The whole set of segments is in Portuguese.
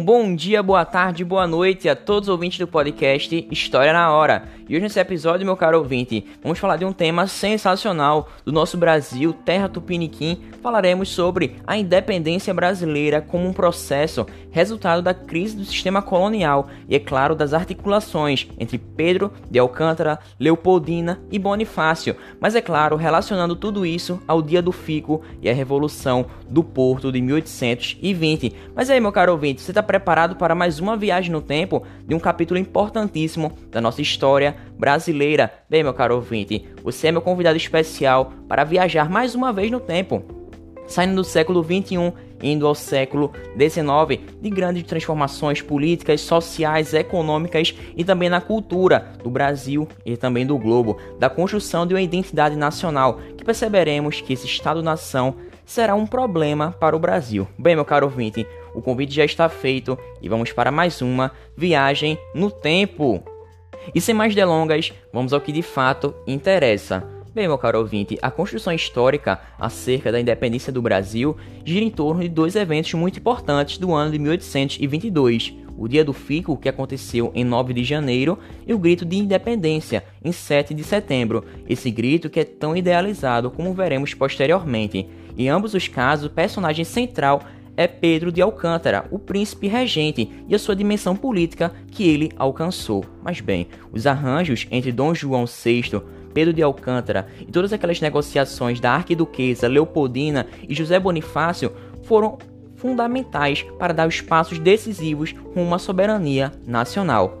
Um bom dia, boa tarde, boa noite a todos os ouvintes do podcast História na Hora. E hoje nesse episódio, meu caro ouvinte, vamos falar de um tema sensacional do nosso Brasil, terra tupiniquim. Falaremos sobre a independência brasileira como um processo resultado da crise do sistema colonial e, é claro, das articulações entre Pedro de Alcântara, Leopoldina e Bonifácio. Mas, é claro, relacionando tudo isso ao dia do Fico e a Revolução do Porto de 1820. Mas aí, meu caro ouvinte, você está preparado para mais uma viagem no tempo de um capítulo importantíssimo da nossa história brasileira. Bem, meu caro ouvinte, você é meu convidado especial para viajar mais uma vez no tempo, saindo do século 21 indo ao século XIX, de grandes transformações políticas, sociais, econômicas e também na cultura do Brasil e também do globo, da construção de uma identidade nacional, que perceberemos que esse Estado-nação será um problema para o Brasil. Bem, meu caro ouvinte, o convite já está feito e vamos para mais uma viagem no tempo. E sem mais delongas, vamos ao que de fato interessa. Bem, meu caro ouvinte, a construção histórica acerca da independência do Brasil gira em torno de dois eventos muito importantes do ano de 1822. O Dia do Fico, que aconteceu em 9 de janeiro, e o Grito de Independência, em 7 de setembro. Esse grito que é tão idealizado como veremos posteriormente. Em ambos os casos, o personagem central é Pedro de Alcântara, o príncipe regente, e a sua dimensão política que ele alcançou. Mas bem, os arranjos entre Dom João VI, Pedro de Alcântara e todas aquelas negociações da arquiduquesa Leopoldina e José Bonifácio foram fundamentais para dar os passos decisivos rumo à soberania nacional.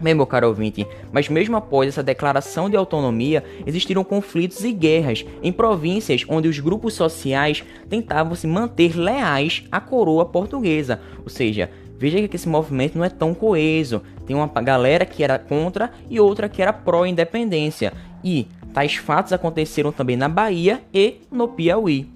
Bem, meu caro ouvinte, mas mesmo após essa declaração de autonomia, existiram conflitos e guerras em províncias onde os grupos sociais tentavam se manter leais à coroa portuguesa. Ou seja, veja que esse movimento não é tão coeso. Tem uma galera que era contra e outra que era pró-independência. E tais fatos aconteceram também na Bahia e no Piauí.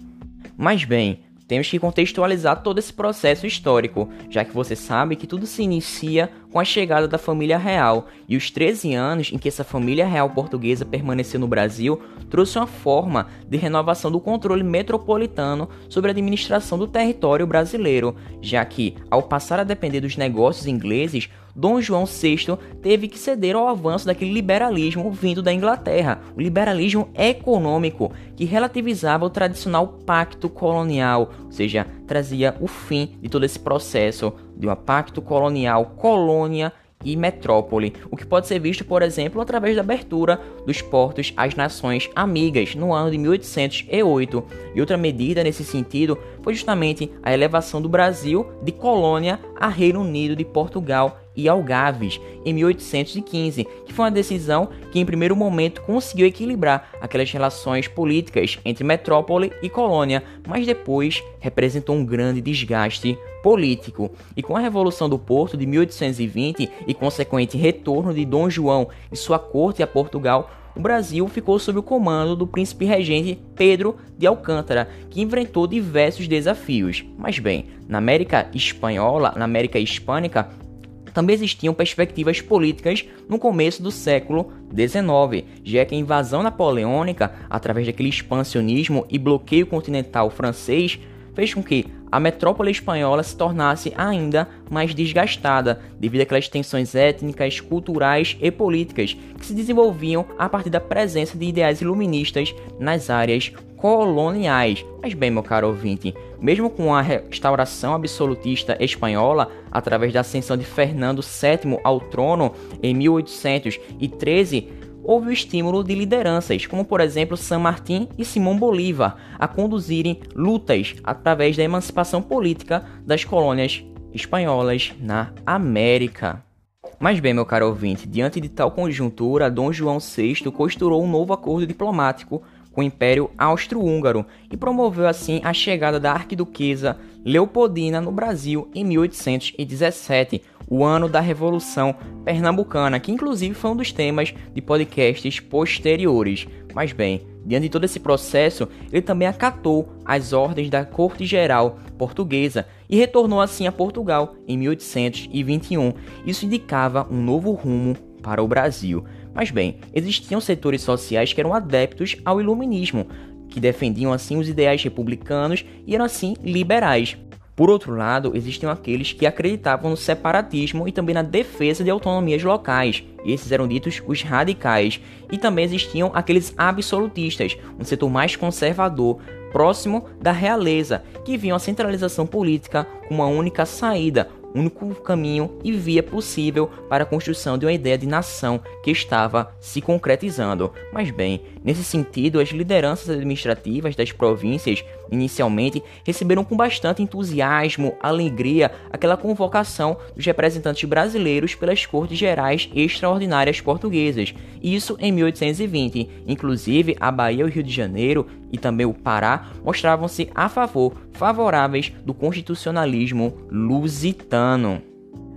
Mas bem, temos que contextualizar todo esse processo histórico, já que você sabe que tudo se inicia com a chegada da família real, e os 13 anos em que essa família real portuguesa permaneceu no Brasil trouxe uma forma de renovação do controle metropolitano sobre a administração do território brasileiro, já que, ao passar a depender dos negócios ingleses, Dom João VI teve que ceder ao avanço daquele liberalismo vindo da Inglaterra, o liberalismo econômico, que relativizava o tradicional pacto colonial, ou seja, trazia o fim de todo esse processo de um pacto colonial, colônia e metrópole, o que pode ser visto, por exemplo, através da abertura dos portos às nações amigas no ano de 1808. E outra medida nesse sentido foi justamente a elevação do Brasil de colônia a Reino Unido de Portugal e Algarves em 1815, que foi uma decisão que em primeiro momento conseguiu equilibrar aquelas relações políticas entre metrópole e colônia, mas depois representou um grande desgaste político. E com a Revolução do Porto de 1820 e consequente retorno de Dom João e sua corte a Portugal, o Brasil ficou sob o comando do príncipe regente Pedro de Alcântara, que enfrentou diversos desafios. Mas bem, na América Espanhola, na América Hispânica, também existiam perspectivas políticas no começo do século XIX, já que a invasão napoleônica, através daquele expansionismo e bloqueio continental francês, fez com que a metrópole espanhola se tornasse ainda mais desgastada devido àquelas tensões étnicas, culturais e políticas que se desenvolviam a partir da presença de ideais iluministas nas áreas coloniais. Mas bem, meu caro ouvinte, mesmo com a restauração absolutista espanhola, através da ascensão de Fernando VII ao trono em 1813, houve o estímulo de lideranças, como por exemplo San Martín e Simão Bolívar, a conduzirem lutas através da emancipação política das colônias espanholas na América. Mas bem, meu caro ouvinte, diante de tal conjuntura, Dom João VI costurou um novo acordo diplomático com o Império Austro-Húngaro e promoveu assim a chegada da arquiduquesa Leopoldina no Brasil em 1817, o ano da Revolução Pernambucana, que inclusive foi um dos temas de podcasts posteriores. Mas bem, diante de todo esse processo, ele também acatou as ordens da Corte Geral Portuguesa e retornou assim a Portugal em 1821. Isso indicava um novo rumo para o Brasil. Mas bem, existiam setores sociais que eram adeptos ao iluminismo, que defendiam assim os ideais republicanos e eram assim liberais. Por outro lado, existiam aqueles que acreditavam no separatismo e também na defesa de autonomias locais, e esses eram ditos os radicais. E também existiam aqueles absolutistas, um setor mais conservador, próximo da realeza, que viam a centralização política como uma única saída, único caminho e via possível para a construção de uma ideia de nação que estava se concretizando. Mas bem, nesse sentido, as lideranças administrativas das províncias inicialmente receberam com bastante entusiasmo, alegria, aquela convocação dos representantes brasileiros pelas Cortes Gerais Extraordinárias Portuguesas, isso em 1820. Inclusive, a Bahia e o Rio de Janeiro e também o Pará mostravam-se a favor, favoráveis do constitucionalismo lusitano.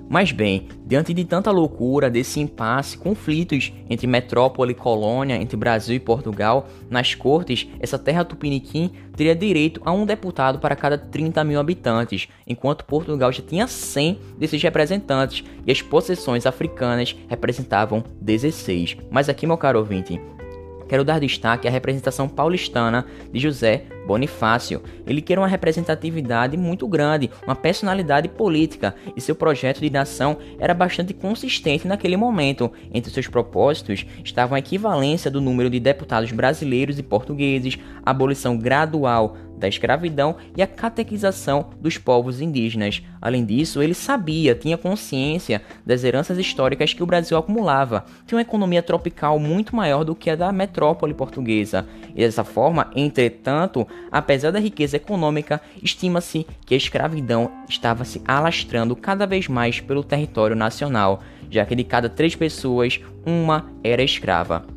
Mas bem, diante de tanta loucura, desse impasse, conflitos entre metrópole e colônia, entre Brasil e Portugal, nas cortes, essa terra tupiniquim teria direito a um deputado para cada 30 mil habitantes, enquanto Portugal já tinha 100 desses representantes e as possessões africanas representavam 16. Mas aqui, meu caro ouvinte, Quero dar destaque à representação paulistana de José Bonifácio. Ele quer uma representatividade muito grande, uma personalidade política, e seu projeto de nação era bastante consistente naquele momento. Entre seus propósitos estavam a equivalência do número de deputados brasileiros e portugueses, a abolição gradual da escravidão e a catequização dos povos indígenas. Além disso, ele sabia, tinha consciência das heranças históricas que o Brasil acumulava. Tinha uma economia tropical muito maior do que a da metrópole portuguesa. E dessa forma, entretanto, apesar da riqueza econômica, estima-se que a escravidão estava se alastrando cada vez mais pelo território nacional, já que de cada três pessoas, uma era escrava.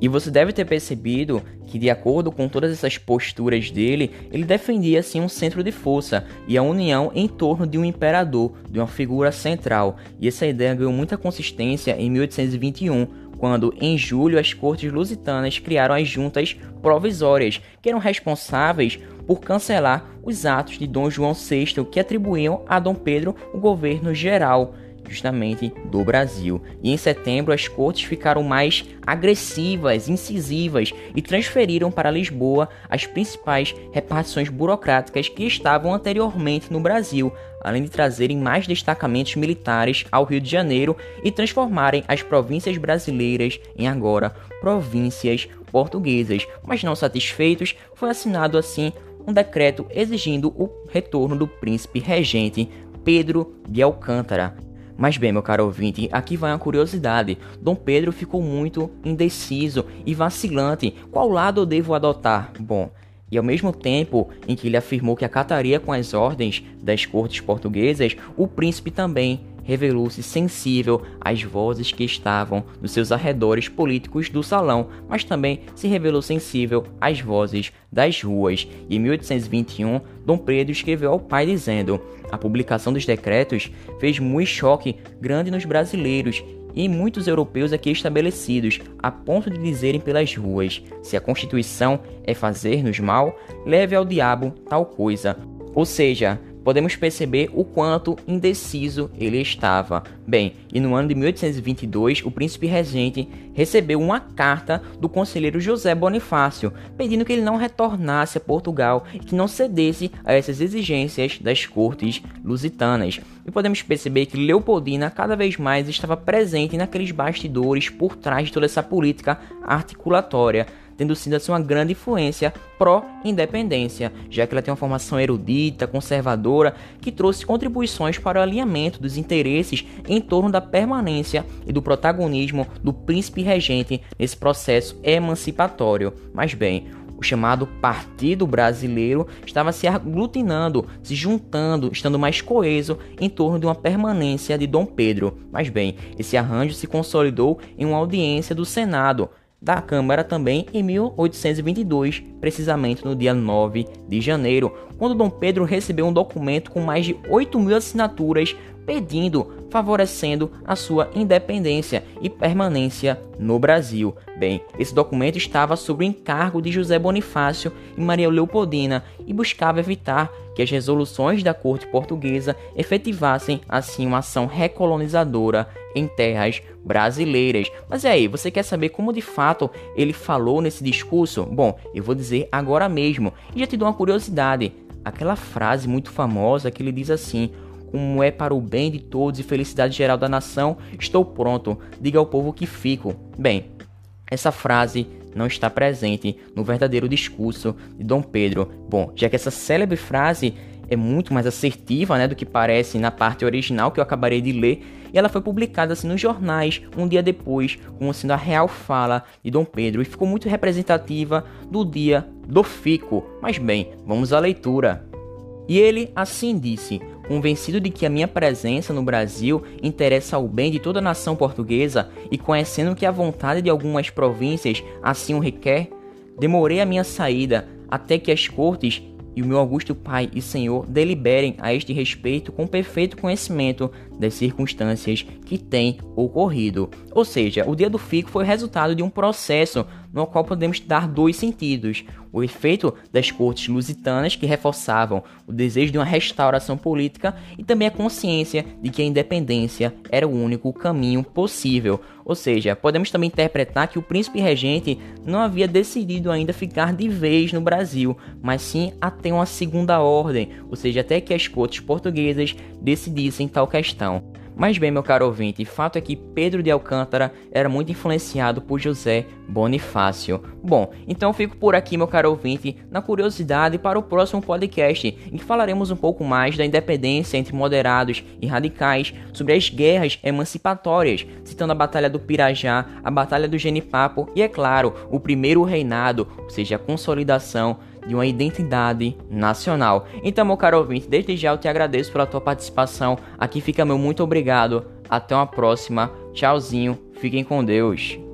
E você deve ter percebido que, de acordo com todas essas posturas dele, ele defendia assim um centro de força e a união em torno de um imperador, de uma figura central. E essa ideia ganhou muita consistência em 1821, quando, em julho, as cortes lusitanas criaram as juntas provisórias, que eram responsáveis por cancelar os atos de Dom João VI que atribuíam a Dom Pedro o governo geral justamente do Brasil. E em setembro as cortes ficaram mais agressivas, incisivas e transferiram para Lisboa as principais repartições burocráticas que estavam anteriormente no Brasil, além de trazerem mais destacamentos militares ao Rio de Janeiro e transformarem as províncias brasileiras em agora províncias portuguesas. Mas não satisfeitos, foi assinado assim um decreto exigindo o retorno do príncipe regente Pedro de Alcântara. Mas bem, meu caro ouvinte, aqui vai uma curiosidade. Dom Pedro ficou muito indeciso e vacilante. Qual lado eu devo adotar? Bom, e ao mesmo tempo em que ele afirmou que acataria com as ordens das cortes portuguesas, o príncipe também revelou-se sensível às vozes que estavam nos seus arredores políticos do salão, mas também se revelou sensível às vozes das ruas. E em 1821, Dom Pedro escreveu ao pai dizendo: A publicação dos decretos fez muito choque grande nos brasileiros e muitos europeus aqui estabelecidos, a ponto de dizerem pelas ruas: se a Constituição é fazer-nos mal, leve ao diabo tal coisa. Ou seja, podemos perceber o quanto indeciso ele estava. Bem, e no ano de 1822, o príncipe regente recebeu uma carta do conselheiro José Bonifácio, pedindo que ele não retornasse a Portugal e que não cedesse a essas exigências das cortes lusitanas. E podemos perceber que Leopoldina cada vez mais estava presente naqueles bastidores por trás de toda essa política articulatória tendo sido assim uma grande influência pró-independência, já que ela tem uma formação erudita, conservadora, que trouxe contribuições para o alinhamento dos interesses em torno da permanência e do protagonismo do príncipe regente nesse processo emancipatório. Mas bem, o chamado Partido Brasileiro estava se aglutinando, se juntando, estando mais coeso em torno de uma permanência de Dom Pedro. Mas bem, esse arranjo se consolidou em uma audiência do Senado, da Câmara também em 1822, precisamente no dia 9 de janeiro, quando Dom Pedro recebeu um documento com mais de 8 mil assinaturas pedindo, favorecendo a sua independência e permanência no Brasil. Bem, esse documento estava sob o encargo de José Bonifácio e Maria Leopoldina e buscava evitar que as resoluções da corte portuguesa efetivassem assim uma ação recolonizadora em terras brasileiras. Mas e aí, você quer saber como de fato ele falou nesse discurso? Bom, eu vou dizer agora mesmo. E já te dou uma curiosidade. aquela frase muito famosa que ele diz assim: como é para o bem de todos e felicidade geral da nação, estou pronto, diga ao povo que fico. Bem, essa frase não está presente no verdadeiro discurso de Dom Pedro. Bom, já que essa célebre frase é muito mais assertiva né, do que parece na parte original que eu acabarei de ler, e ela foi publicada assim, nos jornais um dia depois, como sendo a real fala de Dom Pedro, e ficou muito representativa do dia do Fico. Mas bem, vamos à leitura. E ele assim disse: convencido de que a minha presença no Brasil interessa ao bem de toda a nação portuguesa e conhecendo que a vontade de algumas províncias assim o requer, demorei a minha saída até que as cortes e o meu augusto Pai e Senhor deliberem a este respeito com perfeito conhecimento das circunstâncias que têm ocorrido. Ou seja, o dia do fico foi resultado de um processo no qual podemos dar dois sentidos: o efeito das cortes lusitanas, que reforçavam o desejo de uma restauração política, e também a consciência de que a independência era o único caminho possível. Ou seja, podemos também interpretar que o príncipe regente não havia decidido ainda ficar de vez no Brasil, mas sim até uma segunda ordem, ou seja, até que as cortes portuguesas decidissem tal questão. Mas bem, meu caro ouvinte, fato é que Pedro de Alcântara era muito influenciado por José Bonifácio. Bom, então fico por aqui, meu caro ouvinte, na curiosidade para o próximo podcast, em que falaremos um pouco mais da independência entre moderados e radicais, sobre as guerras emancipatórias, citando a Batalha do Pirajá, a Batalha do Genipapo e, é claro, o primeiro reinado, ou seja, a consolidação de uma identidade nacional. Então, meu caro ouvinte, desde já eu te agradeço pela tua participação. Aqui fica meu muito obrigado. Até uma próxima. Tchauzinho. Fiquem com Deus.